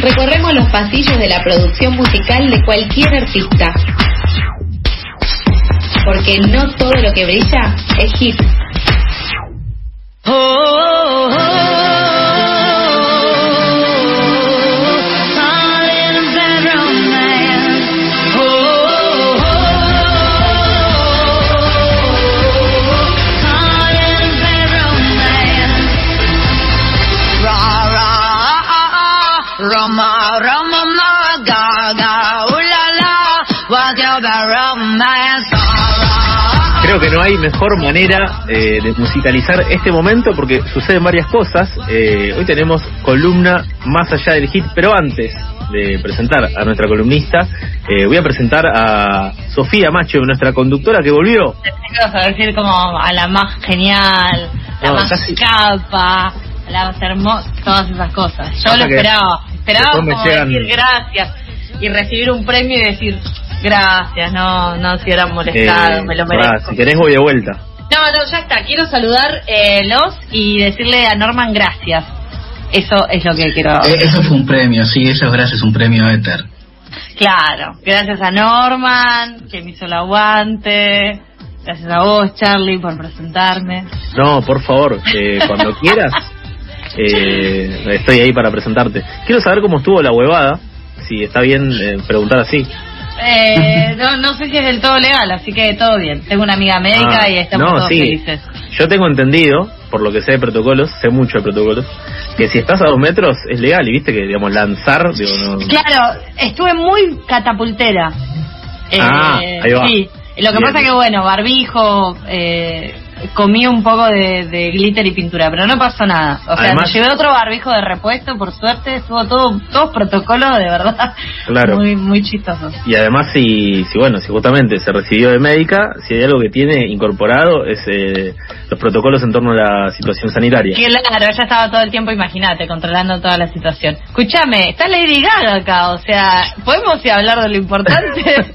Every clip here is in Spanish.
recorremos los pasillos de la producción musical de cualquier artista. Porque no todo lo que brilla es hit. Creo que no hay mejor manera eh, de musicalizar este momento porque suceden varias cosas. Eh, hoy tenemos columna más allá del hit, pero antes de presentar a nuestra columnista, eh, voy a presentar a Sofía Macho, nuestra conductora que volvió. a decir como a la más genial, la No, más casi- capa, la más hermosa, todas esas cosas. Yo lo esperaba, esperaba como llegan- decir gracias y recibir un premio y decir gracias, no, no si hubieran molestado, Eh, me lo merezco. si querés voy de vuelta. No, no, ya está. Quiero saludar eh, los y decirle a Norman gracias. Eso es lo que quiero. Eh, Eso fue un premio, sí, eso es gracias un premio Éter. Claro, gracias a Norman, que me hizo el aguante. Gracias a vos, Charlie, por presentarme. No, por favor, eh, cuando quieras, eh, estoy ahí para presentarte. Quiero saber cómo estuvo la huevada, si está bien eh, preguntar así. Eh, no, no sé si es del todo legal, así que todo bien. Tengo una amiga médica Ah, y estamos no, todos sí. felices. Yo tengo entendido, por lo que sé de protocolos, sé mucho de protocolos, que si estás a dos metros es legal y viste que, digamos, lanzar, digo, no... Claro, estuve muy catapultera. Eh, Ah, ahí va. Sí, lo que Bien. pasa que, bueno, barbijo, eh, comí un poco de, de glitter y pintura, pero no pasó nada. O sea, Además- me llevé otro barbijo de repuesto, por suerte, estuvo todo, todos protocolos de verdad. Claro. Muy, muy chistosos. Y además, si, si bueno, si justamente se recibió de médica, si hay algo que tiene incorporado es eh, los protocolos en torno a la situación sanitaria. Claro, ella estaba todo el tiempo, imagínate, controlando toda la situación. Escúchame, está Lady Gaga acá, o sea, ¿podemos hablar de lo importante?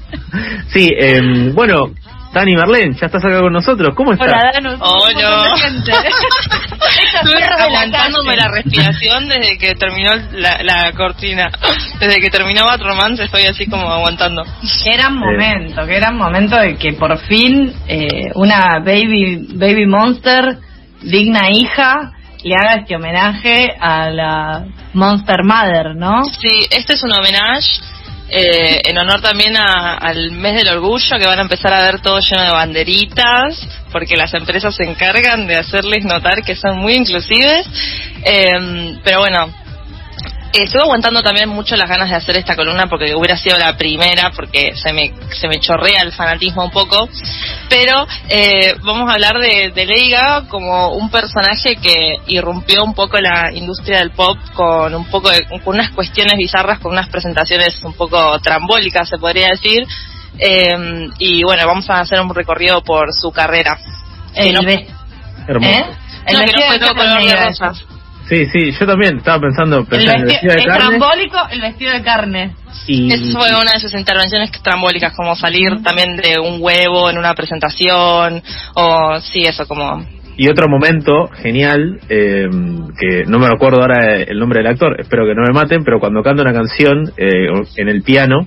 Sí, eh, bueno, Dani Marlene, ya estás acá con nosotros. ¿Cómo estás? Hola, Danu. Hola. Estuve la aguantándome la respiración desde que terminó la, la cortina. Desde que terminó Bad Romance estoy así como aguantando. Qué gran momento, qué gran momento de que por fin eh, una baby baby monster, digna hija, le haga este homenaje a la Monster Mother, ¿no? Sí, este es un homenaje eh, en honor también a- al mes del orgullo que van a empezar a ver todo lleno de banderitas porque las empresas se encargan de hacerles notar que son muy inclusives. Eh, pero bueno, estuve aguantando también mucho las ganas de hacer esta columna porque hubiera sido la primera porque se me, se me chorrea el fanatismo un poco. Pero eh, vamos a hablar de, de Lady Gaga como un personaje que irrumpió un poco la industria del pop con un poco de, con unas cuestiones bizarras, con unas presentaciones un poco trambólicas se podría decir. Eh, y bueno, vamos a hacer un recorrido por su carrera. El, no- ve- Hermoso. ¿eh? El No, que vestido no fue de todo color de negra, rosa. eso. Sí, sí, yo también estaba pensando, El pensé en el vestido, vestido de es carne trambólico, el vestido de carne. y... Esa fue una de sus intervenciones trambólicas, como salir también de un huevo en una presentación, o sí, eso, como... Y otro momento genial, eh, que no me acuerdo ahora el nombre del actor, espero que no me maten, pero cuando canta una canción eh, en el piano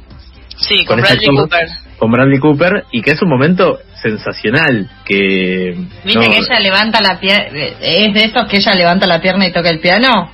Sí, Con con, Bradley actor. Cooper. con Bradley Cooper, y que es un momento sensacional, que... ¿Viste no- que ella levanta la pierna? ¿Es de esos que ella levanta la pierna y toca el piano?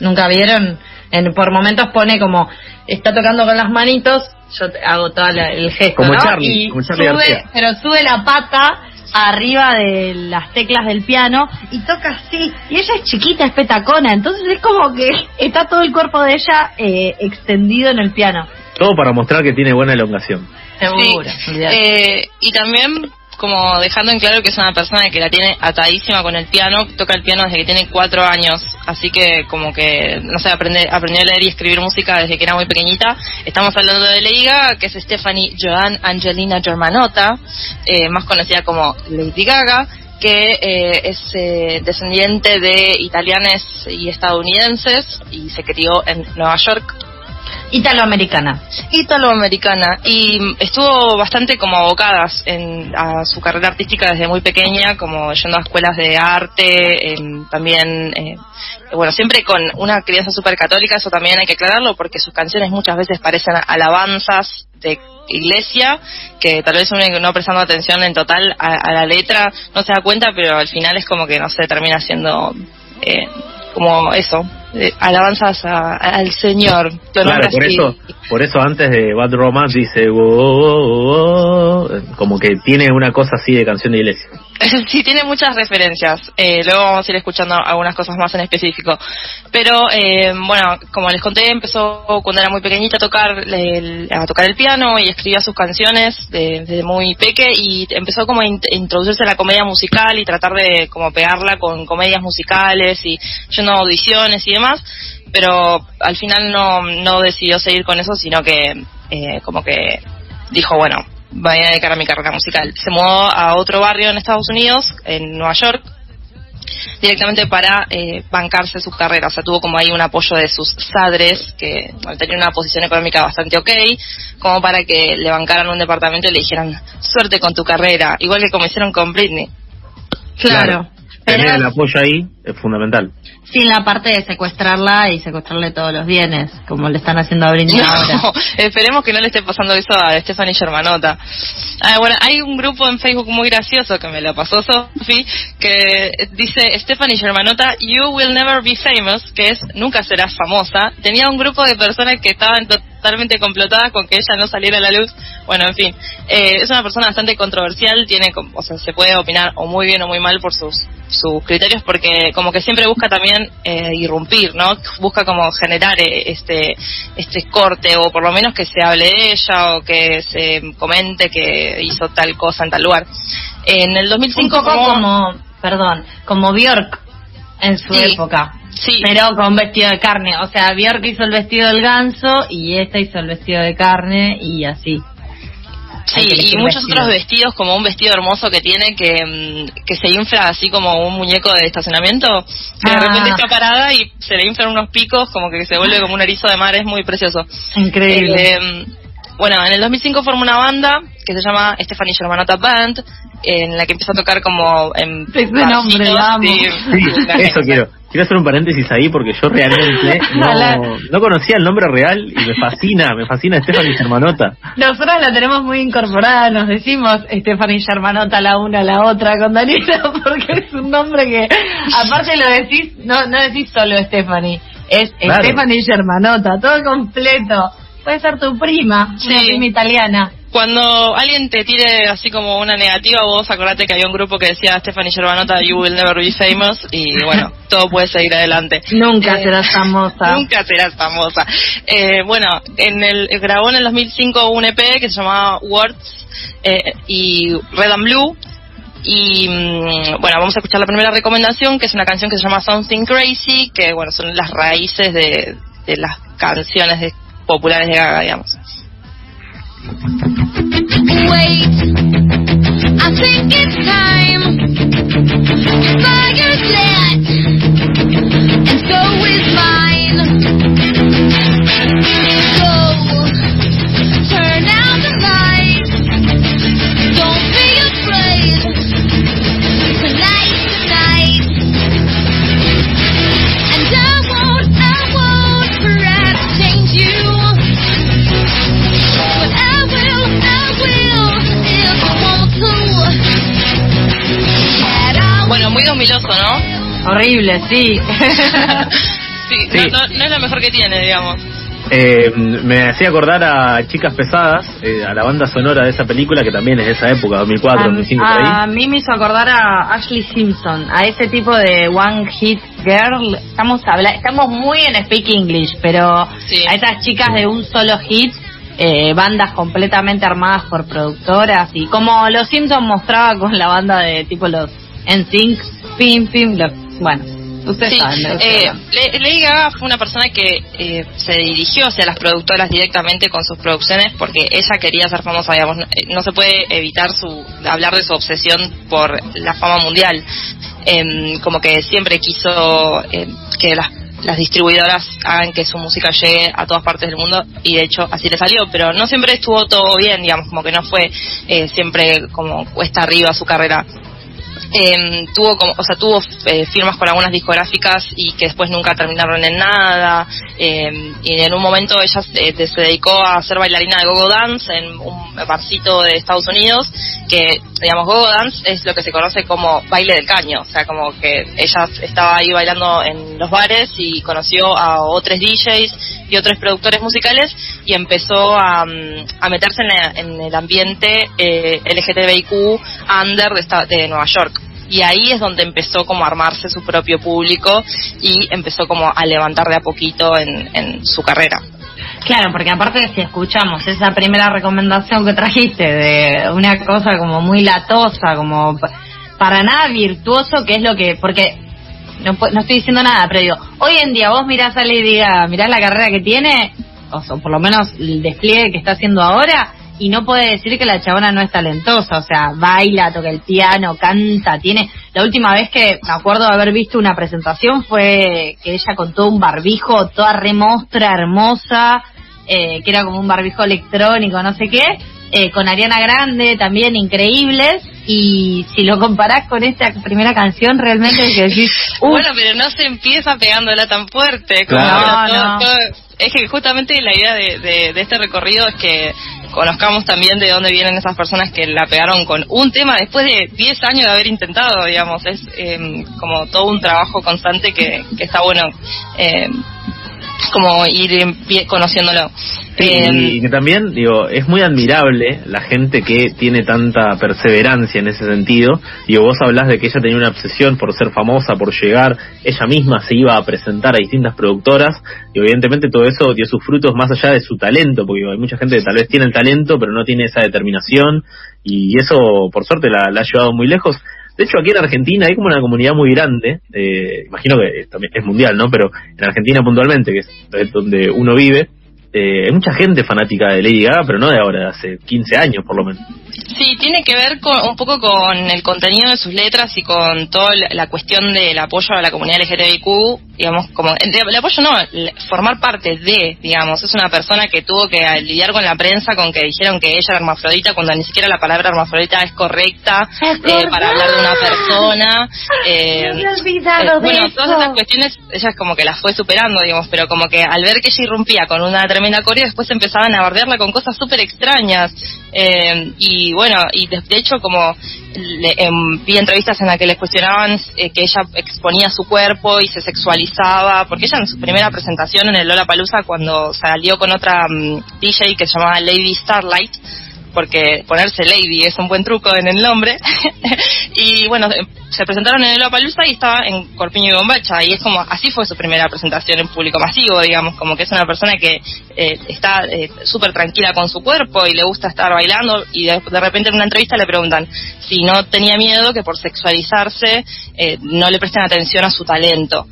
¿Nunca vieron? En, por momentos pone como, está tocando con las manitos, yo hago todo el gesto, Como ¿no? Charlie, y como Charlie sube, García. pero sube la pata arriba de las teclas del piano y toca así. Y ella es chiquita, es petacona, entonces es como que está todo el cuerpo de ella eh, extendido en el piano. Todo para mostrar que tiene buena elongación. Seguro. Sí. Eh, y también como dejando en claro que es una persona que la tiene atadísima con el piano, toca el piano desde que tiene cuatro años, así que como que, no sé, aprende, aprendió a leer y escribir música desde que era muy pequeñita. Estamos hablando de Lady Gaga, que es Stephanie Joan Angelina Germanotta, eh, más conocida como Lady Gaga, que eh, es eh, descendiente de italianes y estadounidenses y se crió en Nueva York Italoamericana. italoamericana y estuvo bastante como abocada en, a su carrera artística desde muy pequeña, como yendo a escuelas de arte, em, también eh, bueno, siempre con una crianza súper católica, eso también hay que aclararlo, porque sus canciones muchas veces parecen alabanzas de iglesia, que tal vez uno no prestando atención en total a, la letra no se da cuenta, pero al final es como que, no sé, termina siendo eh, como eso, eh, alabanzas al Señor. Claro, por eso, por eso antes de Bad Romance dice, como que tiene una cosa así de canción de iglesia. sí, tiene muchas referencias. Eh, luego vamos a ir escuchando algunas cosas más en específico. Pero, eh, bueno, como les conté, empezó cuando era muy pequeñita a tocar el, a tocar el piano y escribía sus canciones desde muy peque y empezó como a introducirse en la comedia musical y tratar de como pegarla con comedias musicales y yendo a audiciones y demás. Pero al final no, no decidió seguir con eso, sino que eh, como que dijo, bueno, voy a dedicar a mi carrera musical. Se mudó a otro barrio en Estados Unidos, en Nueva York, directamente para eh, bancarse su carrera. O sea, tuvo como ahí un apoyo de sus padres, que bueno, tenían una posición económica bastante ok, como para que le bancaran un departamento y le dijeran, suerte con tu carrera, igual que como hicieron con Britney. Claro. Tener el apoyo ahí es fundamental. Sin la parte de secuestrarla y secuestrarle todos los bienes, como le están haciendo a Britney ahora. Esperemos que no le esté pasando eso a Stephanie Germanota. Ah, bueno, hay un grupo en Facebook muy gracioso que me lo pasó Sophie, que dice Stephanie Germanota, You will never be famous, que es nunca serás famosa. Tenía un grupo de personas que estaban totalmente complotadas con que ella no saliera a la luz. Bueno, en fin, eh, es una persona bastante controversial, tiene, o sea, se puede opinar o muy bien o muy mal por sus sus criterios porque como que siempre busca también eh, irrumpir, ¿no? Busca como generar eh, este este corte o por lo menos que se hable de ella o que se comente que hizo tal cosa en tal lugar. En el 2005 como, perdón, como Bjork en su época. Sí. Pero con vestido de carne. O sea, Bjork hizo el vestido del ganso y esta hizo el vestido de carne y así. Sí, y muchos otros vestidos, como un vestido hermoso que tiene que, mm, que se infla así como un muñeco de estacionamiento, que de ah. repente está parada y se le inflan unos picos, como que se vuelve como un erizo de mar, es muy precioso. Increíble. Eh, bueno, en el 2005 formó una banda que se llama Stephanie Germanota Band, en la que empezó a tocar como en... Ese nombre, amo. Sí, eso quiero. Quiero hacer un paréntesis ahí porque yo realmente no, conocía el nombre real y me fascina, me fascina Stephanie Germanota. Nosotros la tenemos muy incorporada, nos decimos Stephanie Germanota la una a la otra con Daniela porque es un nombre que aparte lo decís, no, no decís solo Stephanie, es Stephanie Germanota, todo completo. Puede ser tu prima, una prima italiana cuando alguien te tire así como una negativa, vos acordate que había un grupo que decía Stephanie Germanota, You will never be famous, y bueno, todo puede seguir adelante. Nunca eh, serás famosa. Nunca serás famosa. Eh, bueno, en el, grabó en el 2005 un EP que se llamaba Words eh, y Red and Blue. Y mm, bueno, vamos a escuchar la primera recomendación, que es una canción que se llama Something Crazy, que bueno, son las raíces de, de las canciones de, populares de Gaga, digamos. Wait, I think it's time. Your fire's lit, and so is mine. ¿No? Horrible, sí. sí, No, es lo mejor que tiene, digamos. Eh, me hacía acordar a Chicas Pesadas, eh, a la banda sonora de esa película que también es de esa época, 2004, 2005. A mí me hizo acordar a Ashley Simpson, a ese tipo de One Hit Girl. Estamos habla estamos muy en Speak English, pero a esas chicas de un solo hit, eh, bandas completamente armadas por productoras y como los Simpsons mostraba con la banda de tipo los NSYNC pim, pim, bueno. Ustedes sí, saben, eh, Lady Gaga fue una persona que eh, se dirigió hacia las productoras directamente con sus producciones porque ella quería ser famosa, digamos, no, eh, se puede evitar su hablar de su obsesión por la fama mundial, em, como que siempre quiso em, que las las distribuidoras hagan que su música llegue a todas partes del mundo y de hecho así le salió, pero no siempre estuvo todo bien, digamos, como que no fue eh, siempre como cuesta arriba su carrera eh, tuvo como, o sea, tuvo eh, firmas con algunas discográficas y que después nunca terminaron en nada. Eh, y en un momento ella se, se dedicó a ser bailarina de gogo dance en un barcito de Estados Unidos, que digamos gogo dance es lo que se conoce como baile del caño, o sea, como que ella estaba ahí bailando en los bares y conoció a otros DJs y otros productores musicales y empezó a, mm, meterse en, la- en el ambiente eh, LGTBIQ under de, esta- de Nueva York. Y ahí es donde empezó como a armarse su propio público y empezó como a levantar de a poquito en, en su carrera. Claro, porque aparte si escuchamos esa primera recomendación que trajiste de una cosa como muy latosa, como pa- para nada virtuoso, que es lo que, porque no, no estoy diciendo nada, pero digo, hoy en día vos mirás a Lady Gaga, mirás la carrera que tiene, o, so- por lo menos el despliegue que está haciendo ahora, y no puede decir que la chabona no es talentosa, o sea, baila, toca el piano, canta, tiene... La última vez que me acuerdo de haber visto una presentación fue que ella con todo un barbijo, toda remostra, hermosa, eh, que era como un barbijo electrónico, no sé qué, eh, con Ariana Grande también increíbles, y si lo comparás con esta primera canción, realmente es que decís, "Uf, Bueno, pero no se empieza pegándola tan fuerte. como Claro. todo- No, no. todo- es que justamente la idea de, de- de este recorrido es que conozcamos también de dónde vienen esas personas que la pegaron con un tema después de 10 años de haber intentado, digamos. Es eh, como todo un trabajo constante que, que está bueno eh, como ir conociéndolo. Sí, Eh, y que también, digo, es muy admirable la gente que tiene tanta perseverancia en ese sentido. Digo, vos hablás de que ella tenía una obsesión por ser famosa, por llegar, ella misma se iba a presentar a distintas productoras y evidentemente todo eso dio sus frutos más allá de su talento, porque digo, hay mucha gente que tal vez tiene el talento pero no tiene esa determinación y eso por suerte la, la ha llevado muy lejos. De hecho, aquí en Argentina hay como una comunidad muy grande, eh, imagino que es, también es mundial, ¿no? Pero en Argentina puntualmente, que es donde uno vive, eh, hay mucha gente fanática de Lady Gaga, pero no de ahora, de hace 15 años por lo menos. Sí, tiene que ver con, un poco con el contenido de sus letras y con toda la, cuestión del apoyo a la comunidad LGTBIQ, digamos, como el, apoyo no, formar parte de, digamos, es una persona que tuvo que lidiar con la prensa con que dijeron que ella era hermafrodita cuando ni siquiera la palabra hermafrodita es correcta eh, para hablar de una persona. Eh, Me olvidado eh, bueno, todas esas cuestiones, ella como que las fue superando, digamos, pero como que al ver que ella irrumpía con una tremenda coreo, después empezaban a bardearla con cosas súper extrañas. Eh, y bueno, y de, de hecho como le- em, vi entrevistas en las que les cuestionaban eh, que ella exponía su cuerpo y se sexualizaba, porque ella en su primera presentación en el Lola Palusa cuando salió con otra mm, DJ que se llamaba Lady Starlight, porque ponerse Lady es un buen truco en el nombre. y bueno, eh, se presentaron en el Lollapalooza y estaba en Corpiño y Bombacha y es como, así fue su primera presentación en público masivo, digamos, como que es una persona que eh, está eh, súper tranquila con su cuerpo y le gusta estar bailando y de, de repente en una entrevista le preguntan si no tenía miedo que por sexualizarse eh, no le presten atención a su talento.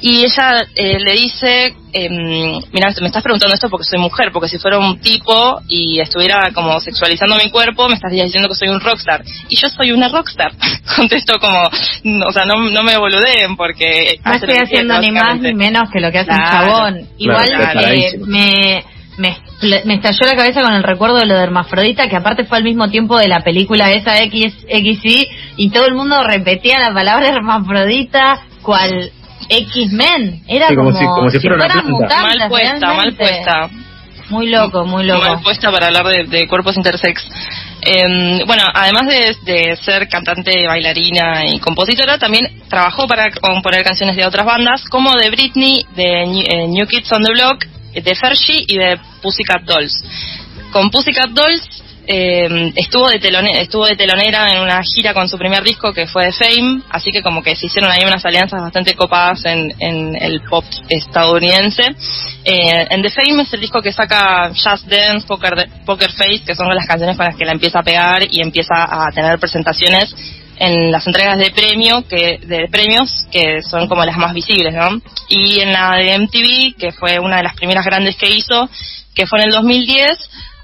Y ella eh, le dice, em, mira, me estás preguntando esto porque soy mujer, porque si fuera un tipo y estuviera como sexualizando mi cuerpo, me estarías diciendo que soy un rockstar. Y yo soy una rockstar. Contestó como, no, o sea, no, no me boludeen porque... No estoy haciendo ni más ni menos que lo que hace un Claro. chabón. Igual Claro, eh, me, me, me estalló la cabeza con el recuerdo de lo de Hermafrodita, que aparte fue al mismo tiempo de la película esa X, XY, y todo el mundo repetía la palabra Hermafrodita, cual X-Men. Era Sí, como como, si- como si fuera una fueran planta. mutantes, Mal puesta, mal realmente. puesta. Muy loco, muy loco. mal puesta para hablar de, de cuerpos intersex. Eh, bueno, además de, de ser cantante, bailarina y compositora, también trabajó para componer canciones de otras bandas, como de Britney, de New, eh, New Kids on the Block, de Fergie y de Pussycat Dolls. Con Pussycat Dolls eh, estuvo, de telone- estuvo de telonera en una gira con su primer disco que fue de Fame, así que como que se hicieron ahí unas alianzas bastante copadas en, en el pop estadounidense. Eh, en The Fame es el disco que saca Just Dance, Poker, Poker Face, que son las canciones con las que la empieza a pegar y empieza a tener presentaciones en las entregas de premio que de premios que son como las más visibles, ¿no? Y en la de MTV, que fue una de las primeras grandes que hizo, que fue en el 2010,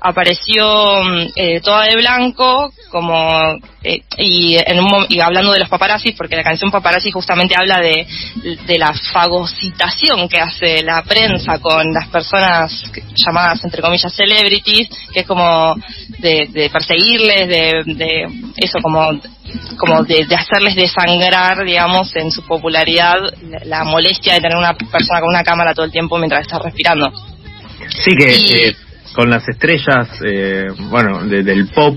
apareció mm, eh, toda de blanco, como eh, y, en un, y hablando de los paparazzis, porque la canción paparazzi justamente habla de, de la fagocitación que hace la prensa con las personas llamadas entre comillas celebrities, que es como de, de perseguirles, de, de eso como como de, de hacerles desangrar, digamos, en su popularidad la, la molestia de tener una persona con una cámara todo el tiempo mientras está respirando. Sí que Y- eh, con las estrellas, eh, bueno, de- del pop,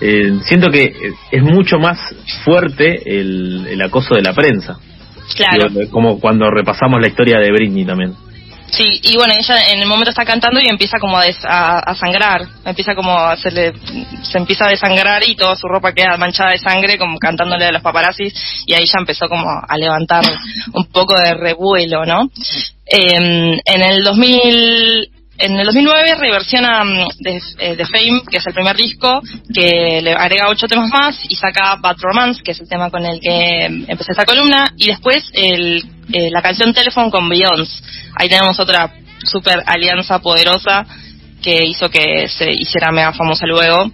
eh, siento que eh, es mucho más fuerte el, el acoso de la prensa. Claro. Digo, como cuando repasamos la historia de Britney también. Sí, y bueno, ella en el momento está cantando y empieza como a, des- a- a sangrar, empieza como a hacerle, se empieza a desangrar y toda su ropa queda manchada de sangre, como cantándole a los paparazzis, y ahí ya empezó como a levantar un poco de revuelo, ¿no? Eh, en el 2000, en el 2009 reversiona mm, de, eh, The Fame, que es el primer disco, que le agrega ocho temas más y saca Bad Romance, que es el tema con el que mm, empecé esta columna, y después el, eh, la canción Telephone con Beyoncé. Ahí tenemos otra super alianza poderosa que hizo que se hiciera mega famosa luego.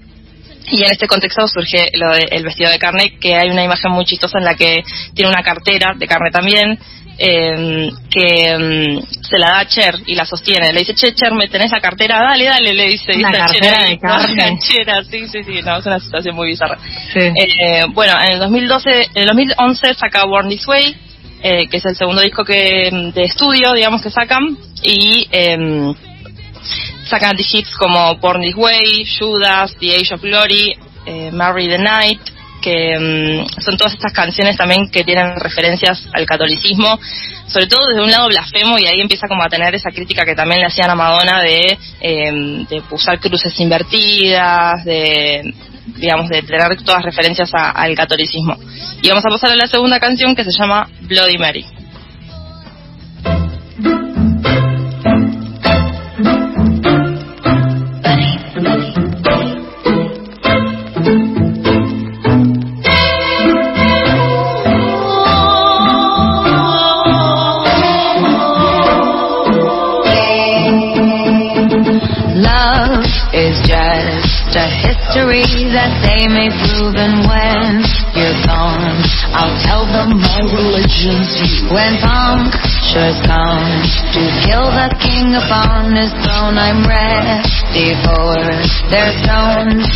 Y en este contexto surge lo de el vestido de carne, que hay una imagen muy chistosa en la que tiene una cartera de carne también, eh, que mm, se la da a Cher y la sostiene. Le dice, che, Cher, ¿me tenés la cartera? Dale, dale, le dice. Una dice a Cher cartera ahí, de canchera, sí, sí, sí, no, es una situación muy bizarra. Sí. Eh, bueno, en el 2012, en el 2011 saca Born This Way, eh, que es el segundo disco que de estudio, digamos, que sacan, y em, sacan hits como Born This Way, Judas, The Age of Glory, eh, Marry the Night, que em, son todas estas canciones también que tienen referencias al catolicismo, sobre todo desde un lado blasfemo y ahí empieza como a tener esa crítica que también le hacían a Madonna de, usar cruces invertidas, de digamos, de tener todas referencias a- al catolicismo. Y vamos a pasar a la segunda canción que se llama Bloody Mary. They may prove, and when you're gone, I'll tell them my religion's you. When punctures come to kill the king upon his throne, I'm ready for their stones.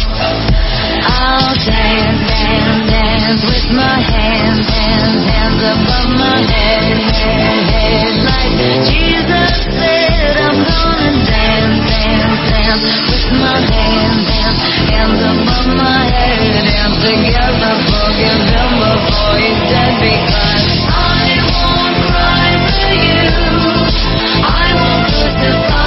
I'll dance, dance, dance with my hands, hands, hands above my head, head, head, like Jesus said. I'm gonna dance, dance, dance with my hands, hands, hands above my head, and together forgive him before he's dead because I won't cry for you. I won't crucify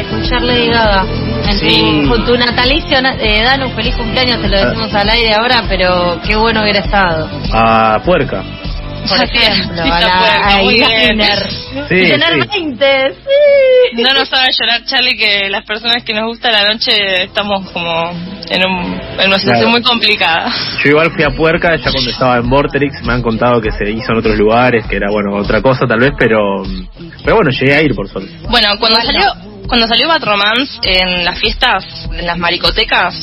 escuchar Lady Gaga. En tu- Sí. con tu natalicio, na- eh, Danu, feliz cumpleaños, te lo decimos al aire ahora, pero qué bueno hubiera estado. A Puerca. Por ejemplo, Sí, a la Puerca, a muy bien. Gardner. Sí, Y tener sí. 20, sí. No nos sabe llorar, Charlie, que las personas que nos gusta la noche estamos como en, un- en una situación Claro. muy complicada. Yo igual fui a Puerca ya cuando estaba en Vorterix, me han contado que se hizo en otros lugares, que era bueno otra cosa tal vez, pero pero bueno, llegué a ir por suerte. Bueno, cuando salió cuando salió Bad Romance en las fiestas, en las maricotecas,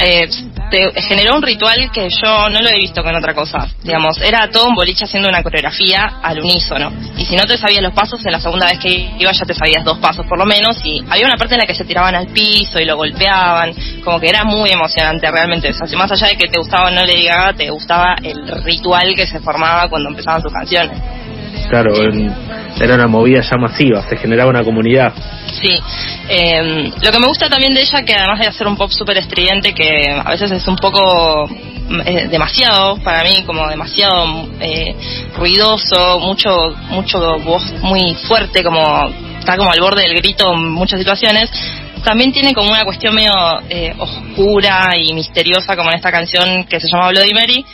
eh, te generó un ritual que yo no lo he visto con otra cosa. Digamos, era todo un boliche haciendo una coreografía al unísono. Y si no te sabías los pasos, en la segunda vez que iba ya te sabías dos pasos por lo menos. Y había una parte en la que se tiraban al piso y lo golpeaban. Como que era muy emocionante realmente. O sea, si más allá de que te gustaba o no le Gaga, te gustaba el ritual que se formaba cuando empezaban sus canciones. Claro, en- era una movida ya masiva, se generaba una comunidad. Sí, eh, lo que me gusta también de ella, que además de hacer un pop súper estridente, que a veces es un poco mm, eh, demasiado para mí, como demasiado eh, ruidoso, mucho mucho voz muy fuerte, como está como al borde del grito en muchas situaciones. También tiene como una cuestión medio eh, oscura y misteriosa, como en esta canción que se llama Bloody Mary,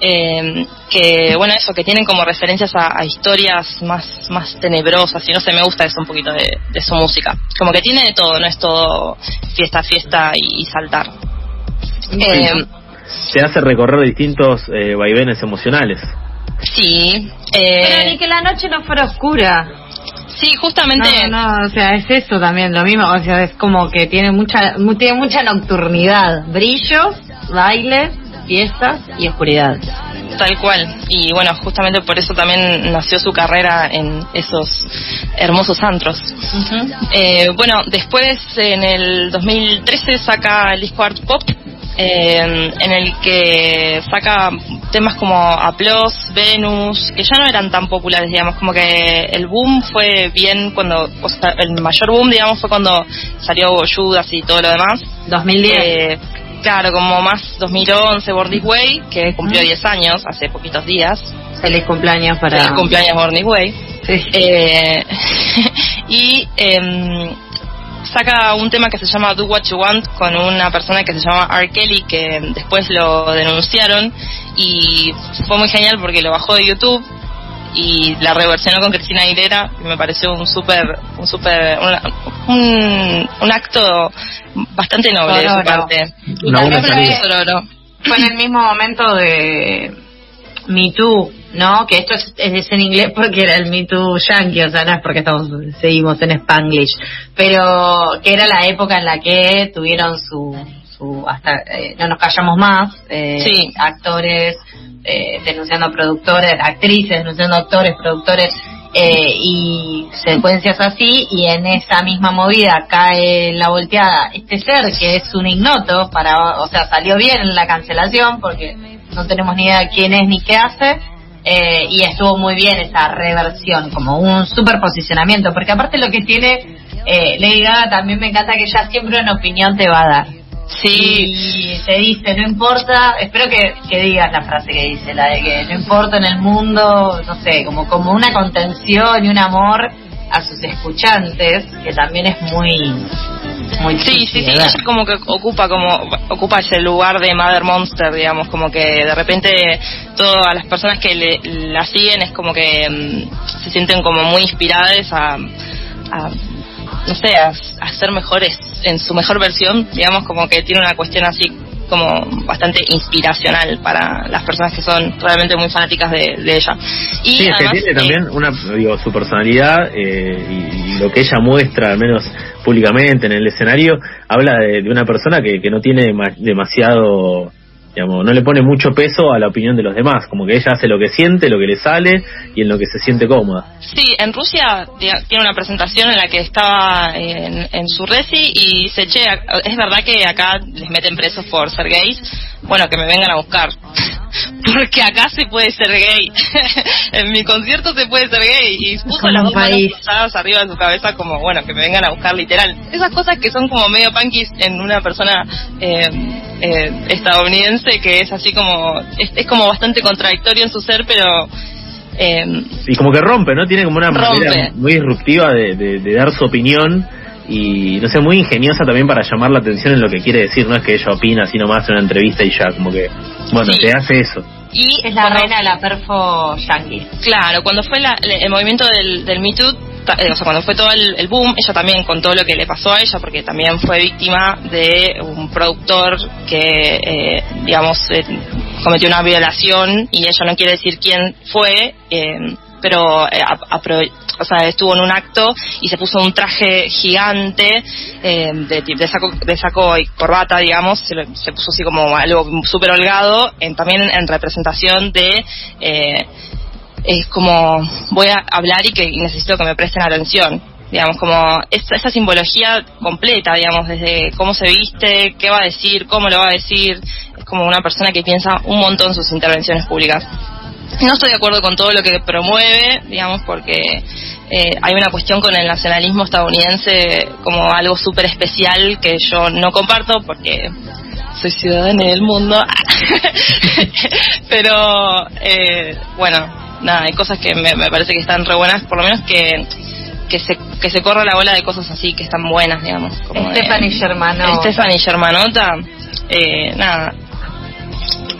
eh, que bueno eso que tienen como referencias a, a historias más más tenebrosas y no sé me gusta eso un poquito de, de su música como que tiene de todo no es todo fiesta fiesta y, y saltar Eh, Se hace recorrer distintos eh, vaivenes emocionales. sí Pero eh, ni que la noche no fuera oscura. Sí, justamente. No, no, o sea, es eso también, lo mismo, o sea, es como que tiene mucha, mu- tiene mucha nocturnidad, brillos, bailes, fiestas y oscuridad. Tal cual. Y bueno, justamente por eso también nació su carrera en esos hermosos antros. Eh, bueno, después en el 2013 saca el disco Art Pop, eh, en el que saca temas como Applause, Venus, que ya no eran tan populares, digamos, como que el boom fue bien cuando, o sea, el mayor boom, digamos, fue cuando salió Judas y todo lo demás. 2010. Eh, claro, como más 2011, Born This Way, que cumplió 10 años, hace poquitos días. Feliz cumpleaños para... Feliz cumpleaños Born This Way. Sí. Eh, y em, saca un tema que se llama Do What You Want con una persona que se llama R. Kelly que después lo denunciaron y fue muy genial porque lo bajó de YouTube y la reversionó con Cristina Aguilera y me pareció un súper un súper un, un, un acto bastante noble de su parte Y Una buena también salida. fue- fue en el mismo momento de Me Too, ¿no? Que esto es, es en inglés porque era el Me Too yankee, o sea, no es porque estamos, seguimos en Spanglish, pero que era la época en la que tuvieron su, su hasta eh, no nos callamos más, eh, Sí. actores eh, denunciando productores, actrices denunciando actores, productores eh, y secuencias así y en esa misma movida cae la volteada este ser que es un ignoto para o sea salió bien en la cancelación porque no tenemos ni idea de quién es ni qué hace eh, y estuvo muy bien esa reversión como un super posicionamiento porque aparte lo que tiene eh, Lady Gaga también me encanta que ella siempre una opinión te va a dar. Sí. Y te dice, no importa, espero que, que digas la frase que dice, la de que no importa en el mundo, no sé, como, como una contención y un amor a sus escuchantes, que también es muy, muy Sí, sí, sí, ella como que ocupa como ocupa ese lugar de Mother Monster, digamos, como que de repente todas las personas que le, la siguen es como que mm, se sienten como muy inspiradas a, a, no sé, a, a ser mejores en su mejor versión, digamos, como que tiene una cuestión así como bastante inspiracional para las personas que son realmente muy fanáticas de, de ella. Y Sí, es que además, tiene eh, también una, digo, su personalidad eh, y, y lo que ella muestra, al menos públicamente en el escenario, habla de, de una persona que, que no tiene dema- demasiado, digamos, no le pone mucho peso a la opinión de los demás, como que ella hace lo que siente, lo que le sale y en lo que se siente cómoda. Sí, en Rusia tiene una presentación en la que estaba en, en su resi y dice, che, es verdad que acá les meten presos por ser gays. Bueno, que me vengan a buscar. Porque acá se puede ser gay. en mi concierto se puede ser gay. Y puso Como las dos manos país. cruzadas arriba de su cabeza como, bueno, que me vengan a buscar literal. Esas cosas que son como medio punkis en una persona eh, eh, estadounidense que es así como, es, es como bastante contradictorio en su ser, pero... Eh, Y como que rompe, ¿no? Tiene como una Rompe. manera muy disruptiva de, de- de dar su opinión y, no sé, muy ingeniosa también para llamar la atención en lo que quiere decir. No es que ella opina así nomás en una entrevista y ya, como que, bueno, Sí. te hace eso. y Es la cuando- reina de la perfo yankee. Claro, cuando fue la- el movimiento del, del Me Too, eh, o sea, cuando fue todo el, el boom, ella también contó lo que le pasó a ella, porque también fue víctima de un productor que, eh, digamos, eh, cometió una violación y ella no quiere decir quién fue, eh, pero eh, ap- apro- o sea, estuvo en un acto y se puso un traje gigante eh, de, de saco de saco y corbata, digamos, se, se puso así como algo súper holgado, en, también en representación de eh, es como voy a hablar y que necesito que me presten atención digamos como esa simbología completa digamos desde cómo se viste qué va a decir cómo lo va a decir es como una persona que piensa un montón sus intervenciones públicas no estoy de acuerdo con todo lo que promueve digamos porque eh, hay una cuestión con el nacionalismo estadounidense como algo súper especial que yo no comparto porque soy ciudadana del mundo pero eh, bueno nada hay cosas que me, me parece que están re buenas por lo menos que que se que se corra la bola de cosas así que están buenas digamos como Stephanie Germano. Stephanie Germanota eh, nada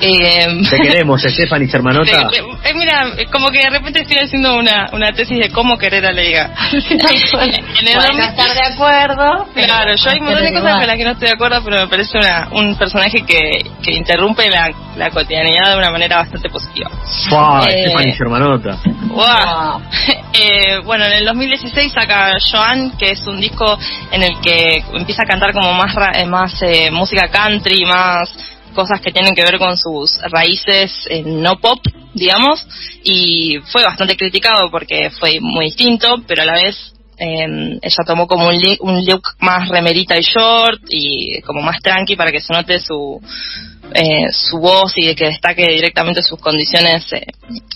Eh, Te queremos, Stephanie, hermanota. de- de- eh, mira, eh, como que de repente estoy haciendo una, una tesis de cómo querer a Leiga. en el Bueno, 2000 estar de acuerdo. Claro, yo hay un montón de cosas con las que no estoy de acuerdo, pero me parece una, un personaje que, que interrumpe la, la cotidianidad de una manera bastante positiva. Fua, Eh, Stephanie, hermanota. ¡Guau! Eh, bueno, en el 2016 saca Joan, que es un disco en el que empieza a cantar como más, ra- eh, más eh, música country, más cosas que tienen que ver con sus raíces eh, no pop, digamos, y fue bastante criticado porque fue muy distinto, pero a la vez eh, ella tomó como un, look más remerita y short y como más tranqui para que se note su eh, su voz y que destaque directamente sus condiciones eh,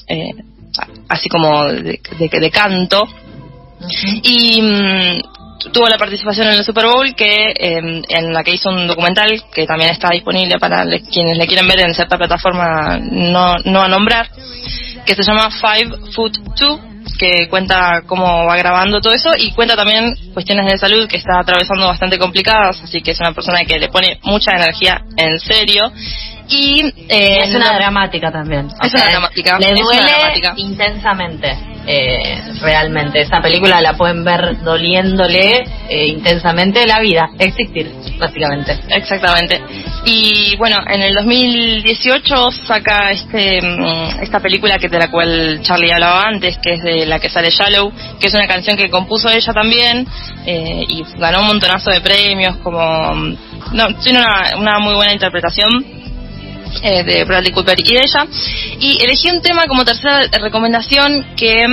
eh, así como de, de- de canto. Y mm, tuvo la participación en el Super Bowl que eh, en la que hizo un documental que también está disponible para le- quienes le quieren ver en cierta plataforma no, no a nombrar que se llama Five Foot Two que cuenta cómo va grabando todo eso y cuenta también cuestiones de salud que está atravesando bastante complicadas así que es una persona que le pone mucha energía en serio y eh, Es una dramática también. O Es una dramática, Le es una duele dramática. intensamente. Eh, realmente. Esa película la pueden ver doliéndole eh, intensamente la vida. Existir, básicamente. Exactamente. Y bueno, en el 2018 saca este mm, esta película que de la cual Charlie hablaba antes, que es de la que sale Shallow, que es una canción que compuso ella también eh, y ganó un montonazo de premios, como mm, no tiene una, una muy buena interpretación eh, de Bradley Cooper y de ella. Y elegí un tema como tercera recomendación que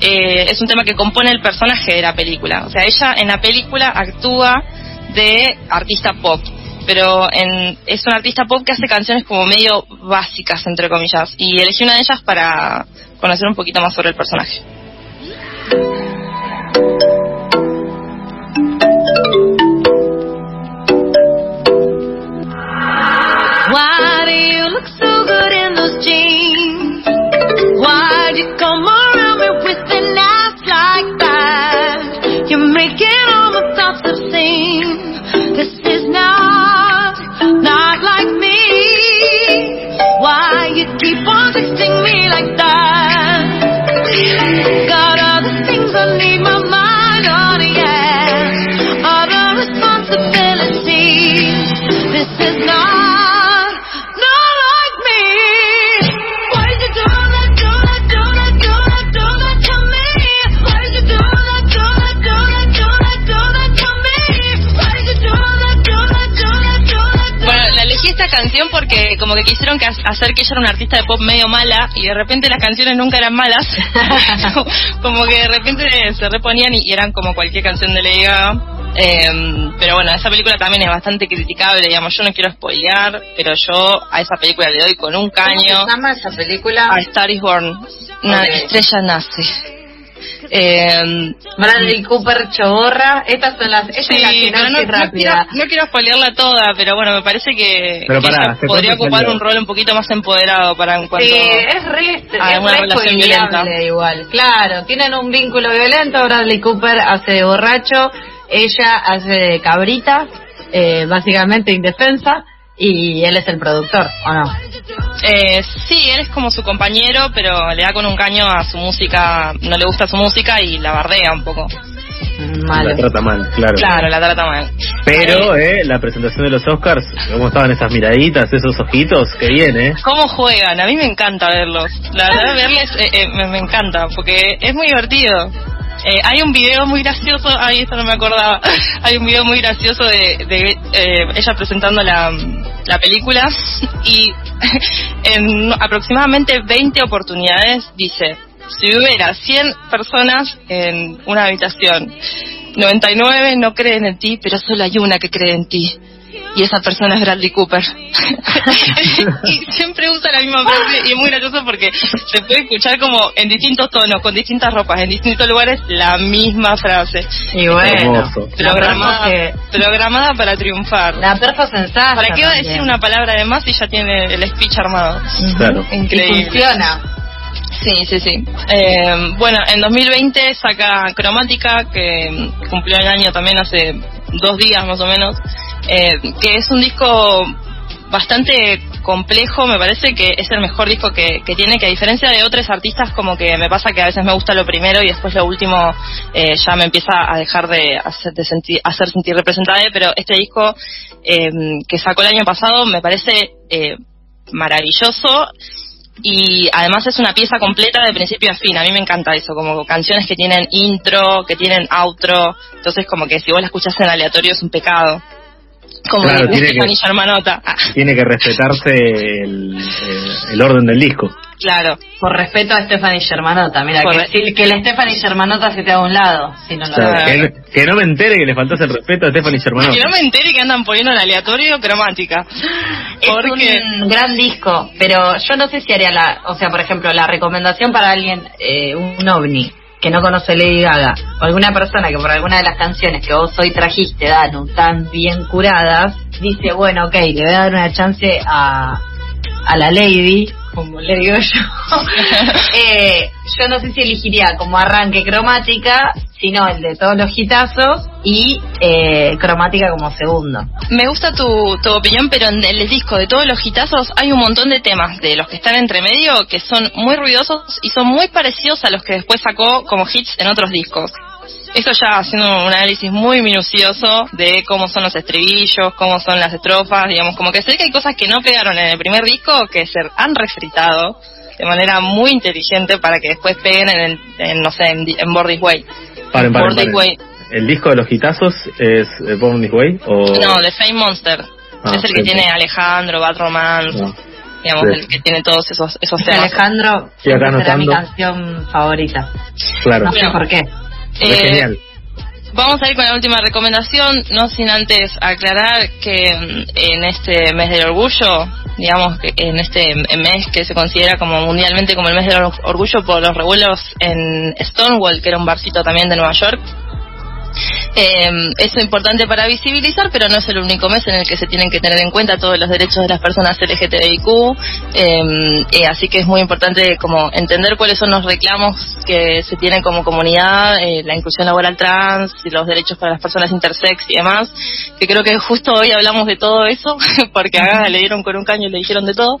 eh, es un tema que compone el personaje de la película. O sea, ella en la película actúa de artista pop. Pero en, es una artista pop que hace canciones como medio básicas, entre comillas. Y elegí una de ellas para conocer un poquito más sobre el personaje. Why como que quisieron que hacer que ella era una artista de pop medio mala y de repente las canciones nunca eran malas. como que de repente se reponían y eran como cualquier canción de Lady Gaga. Eh, pero bueno, esa película también es bastante criticable, digamos, yo no quiero spoilear, pero yo a esa película le doy con un caño. ¿Cómo se llama esa película? A Star is Born, una Ok. estrella nace. Eh, Bradley Cooper Choborra. Estas son las. Esta es la Sí, pero no, no rápida. quiero, no quiero spoilearla toda, pero bueno, me parece que, Pero que pará, ella ¿hace podría ocupar un rol un poquito más empoderado para en cuanto Sí, es re, a es una re relación violenta. igual. Claro, tienen un vínculo violento. Bradley Cooper hace de borracho, ella hace de cabrita, eh, básicamente indefensa, y él es el productor, ¿o no? Eh, sí, él es como su compañero, pero le da con un caño a su música, no le gusta su música y la bardea un poco. Malo. La trata mal, claro. Claro, la trata mal. Pero, eh, la presentación de los Oscars, cómo estaban esas miraditas, esos ojitos, que bien, eh. ¿Cómo juegan? A mí me encanta verlos. La verdad, verles eh, eh, me, me encanta, porque es muy divertido. Eh, hay un video muy gracioso, ay, esto no me acordaba. Hay un video muy gracioso de, de, eh, ella presentando la, la película y en aproximadamente 20 oportunidades dice, si hubiera 100 personas en una habitación, 99 no creen en ti, pero solo hay una que cree en ti. Y esa persona es Bradley Cooper. y siempre usa la misma frase y es muy gracioso porque se puede escuchar como en distintos tonos, con distintas ropas, en distintos lugares, la misma frase. Y bueno, Hermoso. Programada, que- programada para triunfar. la perfo sensata. ¿Para qué va a decir una palabra de más si ya tiene el speech armado? Claro. Y Increíble. funciona. Sí, sí, sí. Eh, bueno, en 2020 saca Cromática, que cumplió el año también hace dos días más o menos, eh, que es un disco bastante complejo, me parece que es el mejor disco que, que tiene, que a diferencia de otros artistas como que me pasa que a veces me gusta lo primero y después lo último eh, ya me empieza a dejar de hacer, de sentir, hacer sentir representada, pero este disco eh, que sacó el año pasado me parece eh, maravilloso y además es una pieza completa de principio a fin. A mí me encanta eso, como canciones que tienen intro, que tienen outro. Entonces, como que si vos la escuchás en aleatorio es un pecado. Como Claro, tiene que-. Ah, Tiene que respetarse el, eh, el orden del disco. Claro. Por respeto a Stephanie Germanota, mira, que, si- que la Stephanie Germanota se te haga a un lado, si no lo O sea, que, que no me entere que le faltase el respeto a Stephanie Germano. Que no me entere que andan poniendo en aleatorio cromática. Porque Es un gran disco, pero yo no sé si haría la, o sea, por ejemplo, la recomendación para alguien, eh, un ovni, que no conoce Lady Gaga, o alguna persona que por alguna de las canciones que vos hoy trajiste, Danu, tan bien curadas, dice, bueno, ok, le voy a dar una chance a, a la Lady, como le digo yo, eh, yo no sé si elegiría como arranque cromática, sino el de todos los hitazos y eh, cromática como segundo. Me gusta tu, tu opinión, pero en el disco de todos los hitazos hay un montón de temas de los que están entre medio que son muy ruidosos y son muy parecidos a los que después sacó como hits en otros discos. Esto ya haciendo un análisis muy minucioso de cómo son los estribillos, cómo son las estrofas, digamos, como que sé que hay cosas que no pegaron en el primer disco que se han refritado de manera muy inteligente para que después peguen en, el, en, no sé, en, en Way. Paren, paren. Way. ¿El disco de los hitazos es eh, Born This Way? O... No, The Fame Monster. Ah, es el que sí, tiene. Alejandro, Bad Romance, No. digamos, Sí. el que tiene todos esos, esos temas. Alejandro será mi canción favorita. Claro, No sé Bueno. por qué. Eh, genial. Vamos a ir con la última recomendación, no sin antes aclarar que mm, en este mes del orgullo, digamos que en este mes que se considera como mundialmente como el mes del or- orgullo por los revuelos en Stonewall, que era un barcito también de Nueva York, eh, es importante para visibilizar, pero no es el único mes en el que se tienen que tener en cuenta todos los derechos de las personas LGTBIQ, eh, eh, así que es muy importante como entender cuáles son los reclamos que se tienen como comunidad, eh, la inclusión laboral trans, y los derechos para las personas intersex y demás, que creo que justo hoy hablamos de todo eso, porque a le dieron con un caño y le dijeron de todo,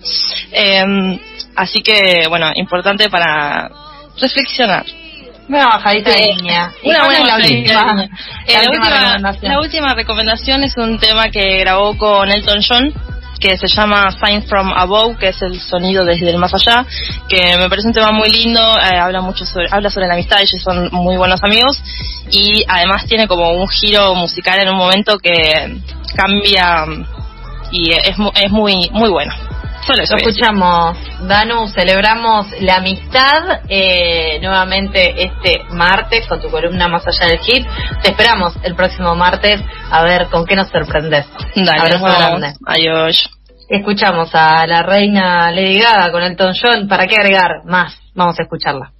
Eh, así que bueno, importante para reflexionar. Una bajadita de línea. ¿Y Una buena la última. Eh, la la, última recomendación? la última recomendación es un tema que grabó con Elton John que se llama Sign from Above, que es el sonido desde el más allá, que me parece un tema muy lindo, eh, habla mucho sobre, habla sobre la amistad, ellos son muy buenos amigos, y además tiene como un giro musical en un momento que cambia y es, es muy muy bueno. Solo eso. Lo escuchamos, Danu, celebramos la amistad eh, nuevamente este martes con tu columna Más allá del hit. Te esperamos el próximo martes a ver con qué nos sorprendes. Dale, nos grande. Adiós. Escuchamos a la reina Lady Gaga con Elton John. ¿Para qué agregar más? Vamos a escucharla.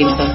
Un programa